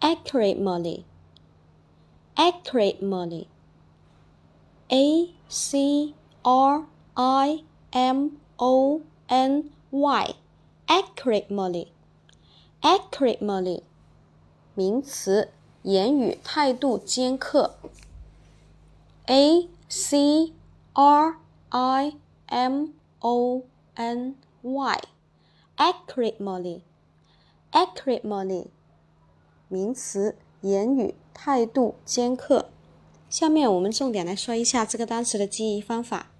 acrimony acrimony a c r i m o n y. Acrimony acrimony 名词，言语态度尖刻。a c r i m o n y. Acrimony acrimony 名词，言语态度尖刻。下面我们重点来说一下这个单词的记忆方法。